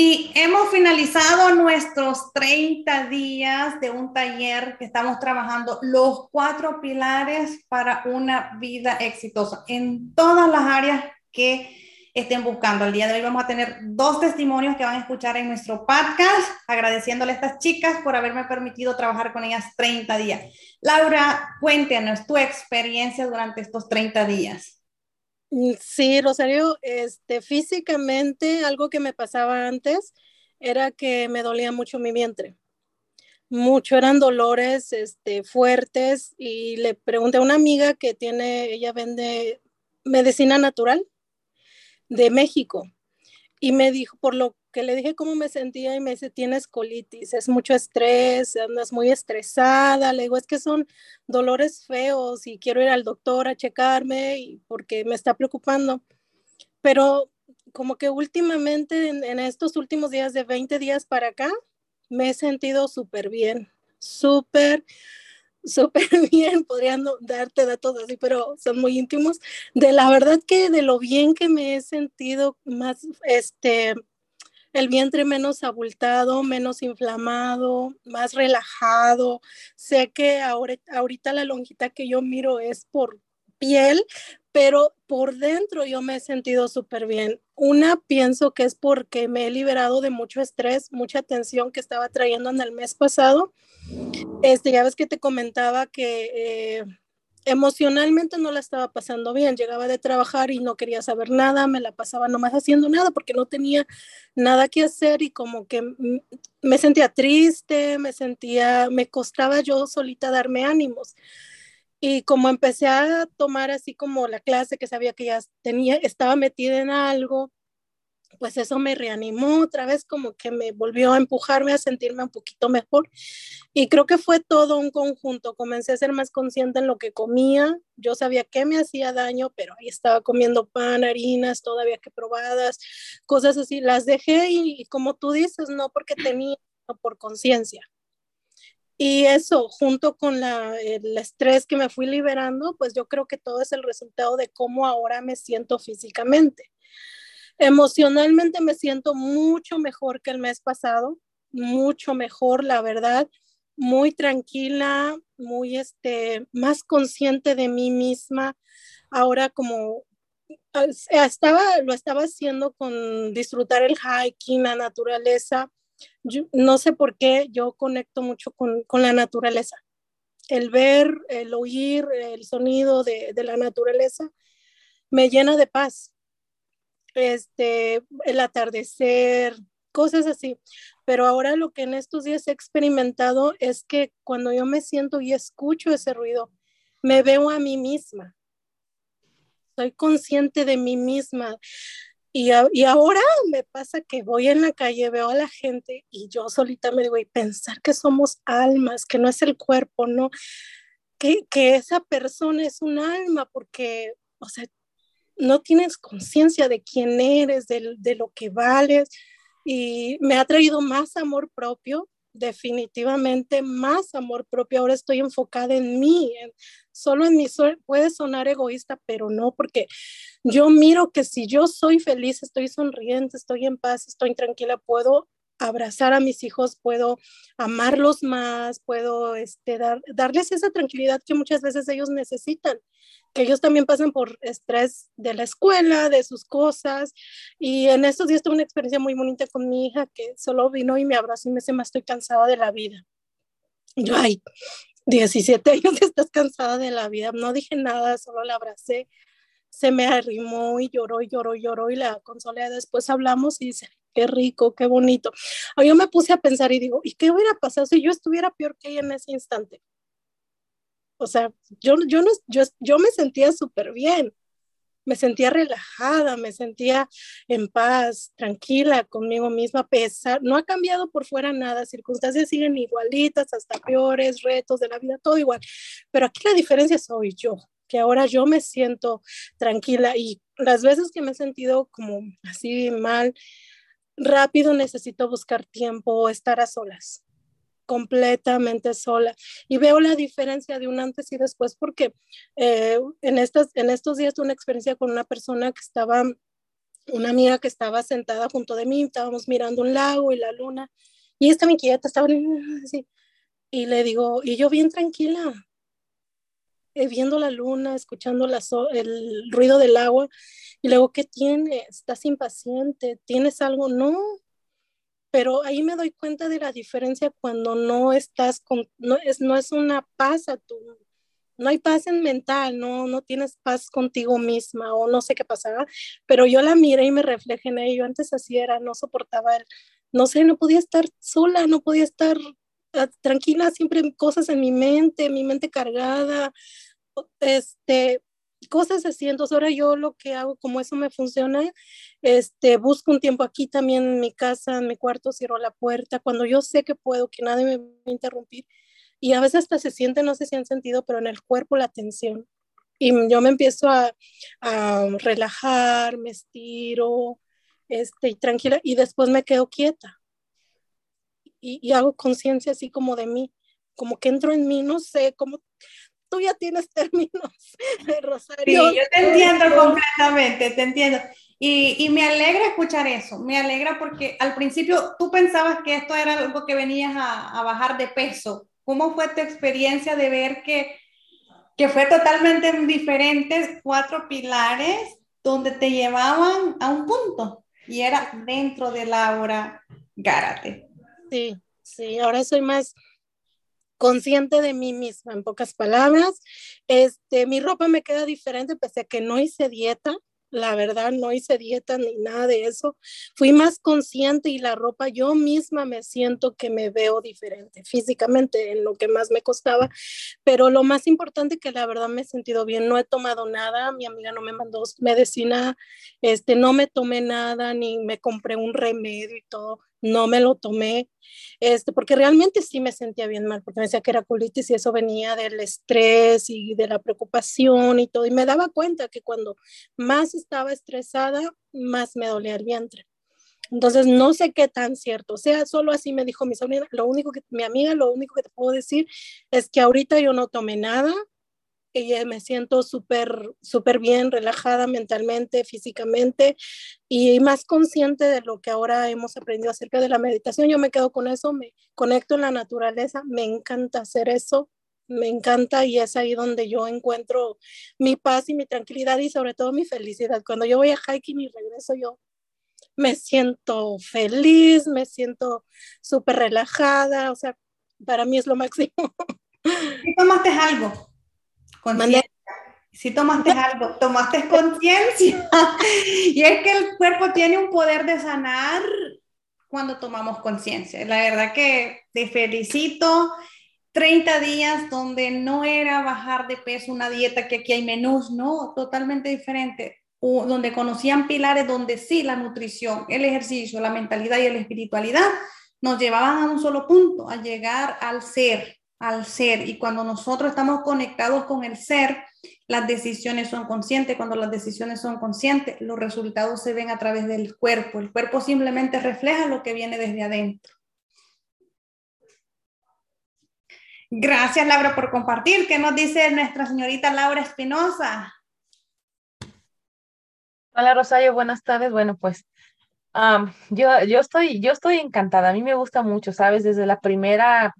Y hemos finalizado nuestros 30 días de un taller que estamos trabajando los cuatro pilares para una vida exitosa en todas las áreas que estén buscando. El día de hoy vamos a tener dos testimonios que van a escuchar en nuestro podcast, agradeciéndole a estas chicas por haberme permitido trabajar con ellas 30 días. Laura, cuéntanos tu experiencia durante estos 30 días. Mm, sí, Rosario, este, físicamente algo que me pasaba antes era que me dolía mucho mi vientre. Mucho, eran dolores este, fuertes y le pregunté a una amiga que tiene, ella vende medicina natural de México y me dijo, por lo que le dije cómo me sentía y me dice, tienes colitis, es mucho estrés, andas muy estresada. Le digo, es que son dolores feos y quiero ir al doctor a checarme y porque me está preocupando. Pero como que últimamente, en, estos últimos días de 20 días para acá, me he sentido súper bien, súper súper bien, podrían darte datos así, pero son muy íntimos. De la verdad que de lo bien que me he sentido más, este, el vientre menos abultado, menos inflamado, más relajado. Sé que ahora, ahorita la lonjita que yo miro es por piel, pero por dentro yo me he sentido súper bien. Una, pienso que es porque me he liberado de mucho estrés, mucha tensión que estaba trayendo en el mes pasado. Este, ya ves que te comentaba que eh, emocionalmente no la estaba pasando bien. Llegaba de trabajar y no quería saber nada, me la pasaba nomás haciendo nada porque no tenía nada que hacer y como que me sentía triste, me sentía, me costaba yo solita darme ánimos. Y como empecé a tomar así como la clase que sabía que ya tenía, estaba metida en algo, pues eso me reanimó otra vez, como que me volvió a empujarme a sentirme un poquito mejor. Y creo que fue todo un conjunto. Comencé a ser más consciente en lo que comía. Yo sabía que me hacía daño, pero ahí estaba comiendo pan, harinas, todavía que probadas, cosas así. Las dejé y, como tú dices, no porque tenía, sino por conciencia. Y eso, junto con la, el estrés que me fui liberando, pues yo creo que todo es el resultado de cómo ahora me siento físicamente. Emocionalmente me siento mucho mejor que el mes pasado, mucho mejor, la verdad, muy tranquila, muy este, más consciente de mí misma. Ahora como estaba, lo estaba haciendo con disfrutar el hiking, la naturaleza. no sé por qué yo conecto mucho con, con, la naturaleza. El ver, el oír, el sonido de, de la naturaleza me llena de paz este, el atardecer, cosas así. Pero ahora lo que en estos días he experimentado es que cuando yo me siento y escucho ese ruido, me veo a mí misma. Soy consciente de mí misma. Y, y, ahora me pasa que voy en la calle, veo a la gente y yo solita me digo, y pensar que somos almas, que no es el cuerpo, ¿no? Que, que esa persona es un alma, porque, o sea, no tienes conciencia de quién eres, de, de, lo que vales. Y me ha traído más amor propio, definitivamente más amor propio. Ahora estoy enfocada en mí, solo en mí. Puede sonar egoísta, pero no, porque yo miro que si yo soy feliz, estoy sonriente, estoy en paz, estoy tranquila, puedo abrazar a mis hijos, puedo amarlos más, puedo este, dar, darles esa tranquilidad que muchas veces ellos necesitan, que ellos también pasan por estrés de la escuela, de sus cosas. Y en estos días tuve una experiencia muy bonita con mi hija que solo vino y me abrazó y me dice, más estoy cansada de la vida. yo, ay, 17 años estás cansada de la vida. No dije nada, solo la abracé. Se me arrimó y lloró lloró lloró y la consolé. Después hablamos y dice, qué rico, qué bonito. Ah, yo me puse a pensar y digo, ¿y qué hubiera pasado si yo estuviera peor que ella en ese instante? O sea, yo, yo, no, yo, yo me sentía súper bien, me sentía relajada, me sentía en paz, tranquila conmigo misma, pesar, no ha cambiado por fuera nada, circunstancias siguen igualitas, hasta peores, retos de la vida, todo igual, pero aquí la diferencia soy yo, que ahora yo me siento tranquila y las veces que me he sentido como así mal, rápido necesito buscar tiempo, estar a solas, completamente sola. Y veo la diferencia de un antes y después porque eh, en, estas, en estos días tuve una experiencia con una persona que estaba una amiga que estaba sentada junto de mí, estábamos mirando un lago y la luna, y esta mi quieta estaba así, y le digo, y yo bien tranquila, eh, viendo la luna, escuchando la el ruido del agua, y luego, ¿qué tienes? ¿Estás impaciente? ¿Tienes algo? No, pero ahí me doy cuenta de la diferencia cuando no estás con, no es, no es una paz a tu, no hay paz en mental, no, no tienes paz contigo misma o no sé qué pasaba, pero yo la miré y me reflejé en ello, antes así era, no soportaba el, no sé, no podía estar sola, no podía estar ah, tranquila, siempre cosas en mi mente, mi mente cargada, este, cosas. Entonces ahora yo lo que hago, como eso me funciona, este, busco un tiempo aquí también en mi casa, en mi cuarto, cierro la puerta, cuando yo sé que puedo, que nadie me va a interrumpir. Y a veces hasta se siente, no sé si han sentido, pero en el cuerpo la tensión. Y yo me empiezo a, a relajar, me estiro, este, y tranquila, y después me quedo quieta. Y, y hago conciencia así como de mí, como que entro en mí, no sé, como tú ya tienes términos, Rosario. Sí, yo te entiendo completamente, te entiendo. Y, y, me alegra escuchar eso, me alegra porque al principio tú pensabas que esto era algo que venías a, a bajar de peso. ¿Cómo fue tu experiencia de ver que, que fue totalmente diferentes cuatro pilares donde te llevaban a un punto y era dentro de Laura Gárate? Sí, sí, ahora soy más consciente de mí misma, en pocas palabras. Este, mi ropa me queda diferente, pese a que no hice dieta. La verdad, no hice dieta ni nada de eso. Fui más consciente y la ropa yo misma me siento que me veo diferente físicamente en lo que más me costaba. Pero lo más importante que la verdad me he sentido bien. No he tomado nada. Mi amiga no me mandó medicina. Este, no me tomé nada ni me compré un remedio y todo no me lo tomé, este, porque realmente sí me sentía bien mal, porque me decía que era colitis y eso venía del estrés y de la preocupación y todo, y me daba cuenta que cuando más estaba estresada, más me dolía el vientre. Entonces, no sé qué tan cierto, o sea, solo así me dijo mi sobrina, lo único que, mi amiga, lo único que te puedo decir es que ahorita yo no tomé nada, y me siento súper, súper bien, relajada mentalmente, físicamente y más consciente de lo que ahora hemos aprendido acerca de la meditación. Yo me quedo con eso, me conecto en la naturaleza, me encanta hacer eso, me encanta y es ahí donde yo encuentro mi paz y mi tranquilidad y sobre todo mi felicidad. Cuando yo voy a hiking y regreso, yo me siento feliz, me siento súper relajada, o sea, para mí es lo máximo. ¿Y tomaste algo? Si tomaste algo, tomaste conciencia. y es que el cuerpo tiene un poder de sanar cuando tomamos conciencia. La verdad que te felicito. 30 días donde no era bajar de peso, una dieta que aquí hay menús, no, totalmente diferente. O donde conocían pilares donde sí la nutrición, el ejercicio, la mentalidad y la espiritualidad nos llevaban a un solo punto, a llegar al ser, al ser. Y cuando nosotros estamos conectados con el ser, las decisiones son conscientes. Cuando las decisiones son conscientes, los resultados se ven a través del cuerpo. El cuerpo simplemente refleja lo que viene desde adentro. Gracias, Laura, por compartir. ¿Qué nos dice nuestra señorita Laura Espinosa? Hola, Rosario, buenas tardes. Bueno, pues yo, yo, estoy, yo estoy encantada. A mí me gusta mucho, ¿sabes? Desde la primera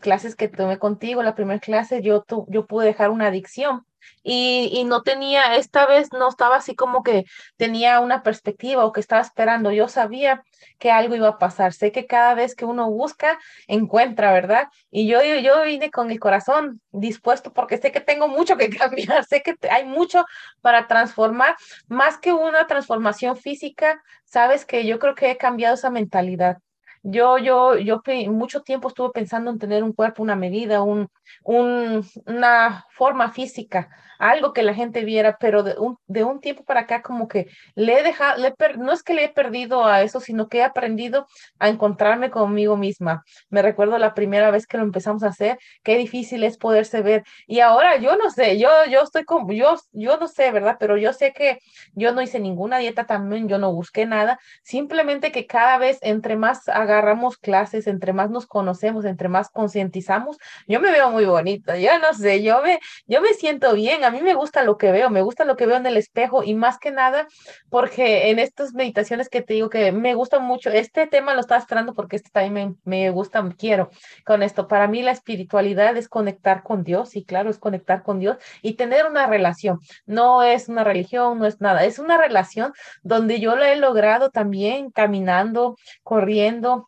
clases que tomé contigo, la primera clase, yo, yo pude dejar una adicción. Y, y, no tenía, esta vez no estaba así como que tenía una perspectiva o que estaba esperando. Yo sabía que algo iba a pasar. Sé que cada vez que uno busca, encuentra, ¿verdad? Y yo, yo, yo vine con el corazón dispuesto porque sé que tengo mucho que cambiar, sé que hay mucho para transformar, más que una transformación física, sabes que yo creo que he cambiado esa mentalidad. Yo, yo, yo mucho tiempo estuve pensando en tener un cuerpo, una medida, un, un, una forma física, algo que la gente viera, pero de un, de un tiempo para acá como que le he dejado, no es que le he perdido a eso, sino que he aprendido a encontrarme conmigo misma. Me recuerdo la primera vez que lo empezamos a hacer, qué difícil es poderse ver. Y ahora yo no sé, yo, yo estoy como, yo, yo no sé, ¿verdad? Pero yo sé que yo no hice ninguna dieta también, yo no busqué nada, simplemente que cada vez entre más haga agarramos clases, entre más nos conocemos, entre más concientizamos, yo me veo muy bonita, yo no sé, yo me, yo me siento bien, a mí me gusta lo que veo, me gusta lo que veo en el espejo y más que nada porque en estas meditaciones que te digo que me gusta mucho, este tema lo estaba esperando porque este también me, me gusta, quiero con esto. Para mí la espiritualidad es conectar con Dios y claro, es conectar con Dios y tener una relación. No es una religión, no es nada, es una relación donde yo lo he logrado también caminando, corriendo,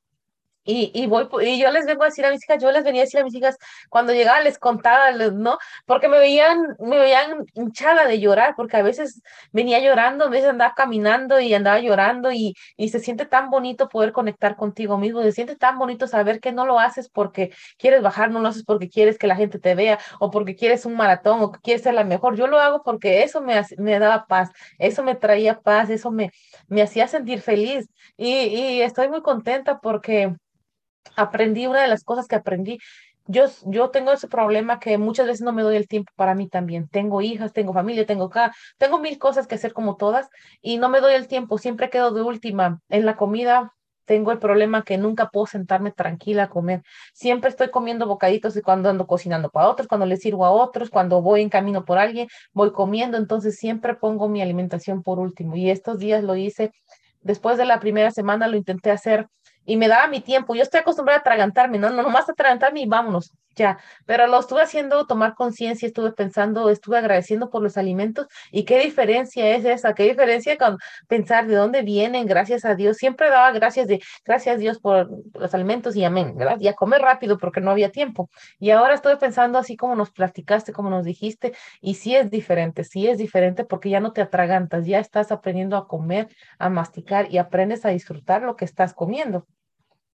y, y, voy, y yo les vengo a decir a mis hijas, yo les venía a decir a mis hijas, cuando llegaba les contaba, ¿no? Porque me veían, me veían hinchada de llorar, porque a veces venía llorando, a veces andaba caminando y andaba llorando y, y se siente tan bonito poder conectar contigo mismo, se siente tan bonito saber que no lo haces porque quieres bajar, no lo haces porque quieres que la gente te vea o porque quieres un maratón o que quieres ser la mejor. Yo lo hago porque eso me, me daba paz, eso me traía paz, eso me, me hacía sentir feliz y, y estoy muy contenta porque aprendí, una de las cosas que aprendí, yo, yo tengo ese problema que muchas veces no me doy el tiempo para mí también. Tengo hijas, tengo familia, tengo acá, tengo mil cosas que hacer como todas y no me doy el tiempo, siempre quedo de última. En la comida tengo el problema que nunca puedo sentarme tranquila a comer. Siempre estoy comiendo bocaditos y cuando ando cocinando para otros, cuando les sirvo a otros, cuando voy en camino por alguien, voy comiendo, entonces siempre pongo mi alimentación por último. Y estos días lo hice, después de la primera semana lo intenté hacer y me daba mi tiempo. Yo estoy acostumbrada a atragantarme, no, no, nomás atragantarme y vámonos, ya. Pero lo estuve haciendo, tomar conciencia, estuve pensando, estuve agradeciendo por los alimentos y qué diferencia es esa, qué diferencia con pensar de dónde vienen, gracias a Dios. Siempre daba gracias de, gracias a Dios por los alimentos y amén, ¿verdad? Y a comer rápido porque no había tiempo. Y ahora estoy pensando así como nos platicaste, como nos dijiste, y sí es diferente, sí es diferente porque ya no te atragantas, ya estás aprendiendo a comer, a masticar y aprendes a disfrutar lo que estás comiendo.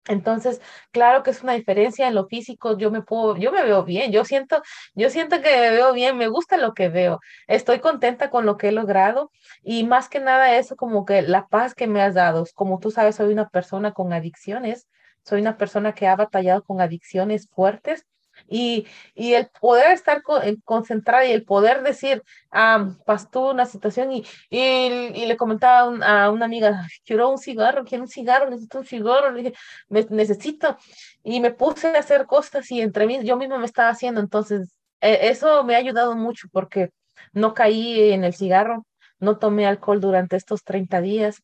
Entonces, claro que es una diferencia en lo físico, yo me puedo, yo me veo bien, yo siento, yo siento que me veo bien, me gusta lo que veo, estoy contenta con lo que he logrado y más que nada eso como que la paz que me has dado, como tú sabes, soy una persona con adicciones, soy una persona que ha batallado con adicciones fuertes y, y el poder estar eh, concentrada y el poder decir, ah, pasó una situación y, y, le comentaba a, una amiga, quiero un cigarro, quiero un cigarro, necesito un cigarro, le dije, me, necesito. Y me puse a hacer cosas y entre mí yo misma me estaba haciendo. Entonces, e, eso me ha ayudado mucho porque no caí en el cigarro, no tomé alcohol durante estos 30 días,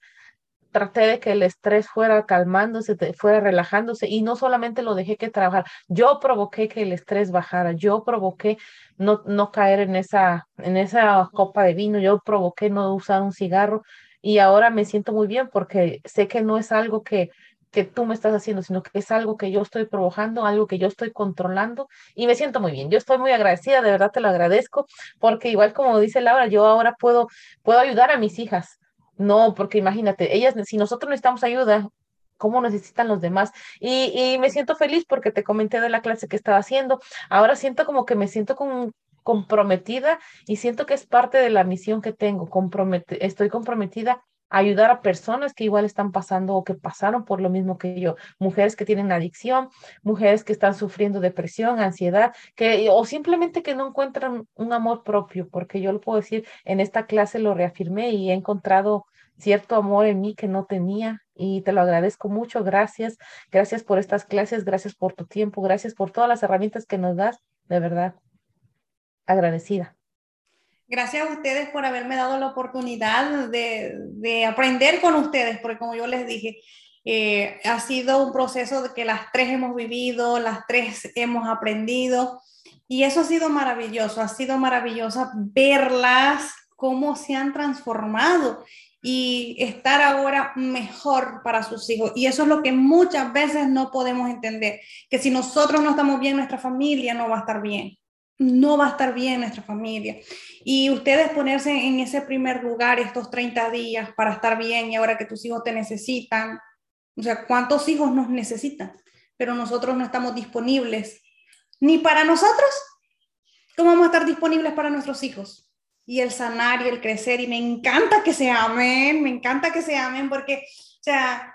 traté de que el estrés fuera calmándose, fuera relajándose y no solamente lo dejé que trabajar, yo provoqué que el estrés bajara, yo provoqué no, no caer en esa, en esa copa de vino, yo provoqué no usar un cigarro y ahora me siento muy bien porque sé que no es algo que, que tú me estás haciendo, sino que es algo que yo estoy provocando, algo que yo estoy controlando y me siento muy bien. Yo estoy muy agradecida, de verdad te lo agradezco, porque igual como dice Laura, yo ahora puedo, puedo ayudar a mis hijas, no, porque imagínate, ellas, si nosotros necesitamos ayuda, ¿cómo necesitan los demás? Y, me siento feliz porque te comenté de la clase que estaba haciendo. Ahora siento como que me siento con, comprometida y siento que es parte de la misión que tengo. estoy comprometida a ayudar a personas que igual están pasando o que pasaron por lo mismo que yo. Mujeres que tienen adicción, mujeres que están sufriendo depresión, ansiedad, que, o simplemente que no encuentran un amor propio, porque yo lo puedo decir, en esta clase lo reafirmé y he encontrado cierto amor en mí que no tenía y te lo agradezco mucho. Gracias, gracias por estas clases, gracias por tu tiempo, gracias por todas las herramientas que nos das, de verdad, agradecida. Gracias a ustedes por haberme dado la oportunidad de, de aprender con ustedes, porque como yo les dije, eh, ha sido un proceso que las tres hemos vivido, las tres hemos aprendido y eso ha sido maravilloso, ha sido maravilloso verlas cómo se han transformado y estar ahora mejor para sus hijos. Y eso es lo que muchas veces no podemos entender, que si nosotros no estamos bien, nuestra familia no va a estar bien. No va a estar bien nuestra familia. Y ustedes ponerse en ese primer lugar estos 30 días para estar bien y ahora que tus hijos te necesitan. O sea, ¿cuántos hijos nos necesitan? Pero nosotros no estamos disponibles ni para nosotros. ¿Cómo vamos a estar disponibles para nuestros hijos? Y el sanar y el crecer. Y me encanta que se amen, me encanta que se amen porque, o sea,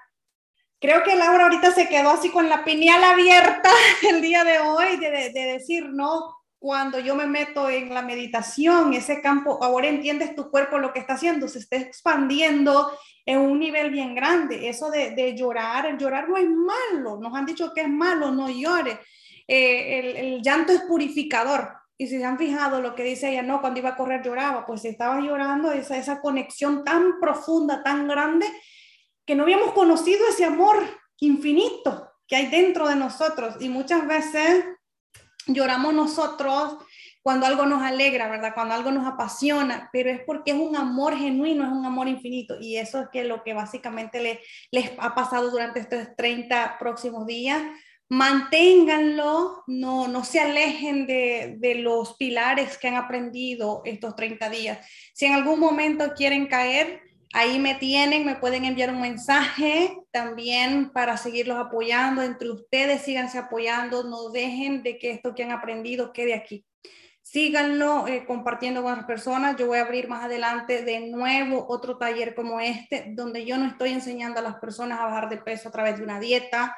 creo que Laura ahorita se quedó así con la pineal abierta el día de hoy de, de, decir, no, cuando yo me meto en la meditación, ese campo, ahora entiendes tu cuerpo lo que está haciendo, se está expandiendo en un nivel bien grande. Eso de, llorar, el llorar no es malo, nos han dicho que es malo, no llore. Eh, el, llanto es purificador. Y si se han fijado lo que dice ella, no, cuando iba a correr lloraba, pues estaba llorando esa, esa conexión tan profunda, tan grande, que no habíamos conocido ese amor infinito que hay dentro de nosotros. Y muchas veces lloramos nosotros cuando algo nos alegra, ¿verdad? Cuando algo nos apasiona, pero es porque es un amor genuino, es un amor infinito. Y eso es que lo que básicamente les, les ha pasado durante estos 30 próximos días. Manténganlo, no, no se alejen de, de los pilares que han aprendido estos 30 días. Si en algún momento quieren caer, Ahí me tienen, me pueden enviar un mensaje también para seguirlos apoyando. Entre ustedes, síganse apoyando, no dejen de que esto que han aprendido quede aquí. Síganlo eh, compartiendo con las personas. Yo voy a abrir más adelante de nuevo otro taller como este, donde yo no estoy enseñando a las personas a bajar de peso a través de una dieta,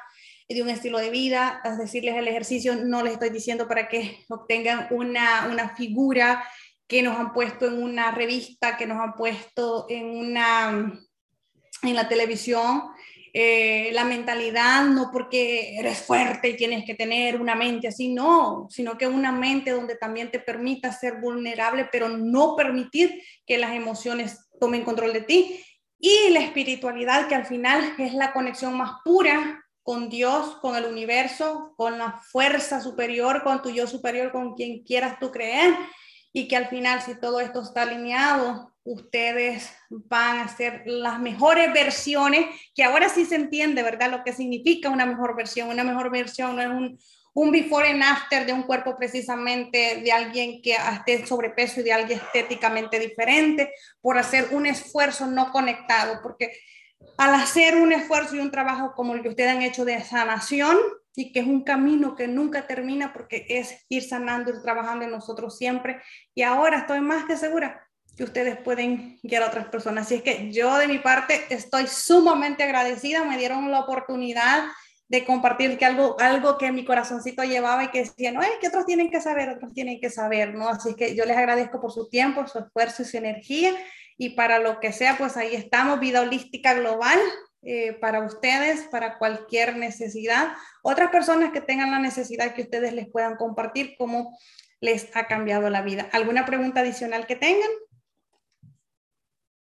de un estilo de vida, es decirles el ejercicio, no les estoy diciendo para que obtengan una, una figura que nos han puesto en una revista, que nos han puesto en, una, en la televisión. Eh, la mentalidad, no porque eres fuerte y tienes que tener una mente así, no, sino que una mente donde también te permita ser vulnerable, pero no permitir que las emociones tomen control de ti. Y la espiritualidad, que al final es la conexión más pura con Dios, con el universo, con la fuerza superior, con tu yo superior, con quien quieras tú creer y que al final, si todo esto está alineado, ustedes van a ser las mejores versiones, que ahora sí se entiende, ¿verdad? Lo que significa una mejor versión. Una mejor versión no es un, before and after de un cuerpo precisamente de alguien que esté sobrepeso y de alguien estéticamente diferente, por hacer un esfuerzo no conectado, porque al hacer un esfuerzo y un trabajo como el que ustedes han hecho de sanación, y que es un camino que nunca termina porque es ir sanando, y trabajando en nosotros siempre. Y ahora estoy más que segura que ustedes pueden guiar a otras personas. Así es que yo de mi parte estoy sumamente agradecida, me dieron la oportunidad de compartir que algo, algo que mi corazoncito llevaba y que decía, no, es que otros tienen que saber, otros tienen que saber, ¿no? Así que yo les agradezco por su tiempo, su esfuerzo y su energía y para lo que sea, pues ahí estamos, Vida Holística Global, eh, para ustedes, para cualquier necesidad. Otras personas que tengan la necesidad que ustedes les puedan compartir cómo les ha cambiado la vida. ¿Alguna pregunta adicional que tengan?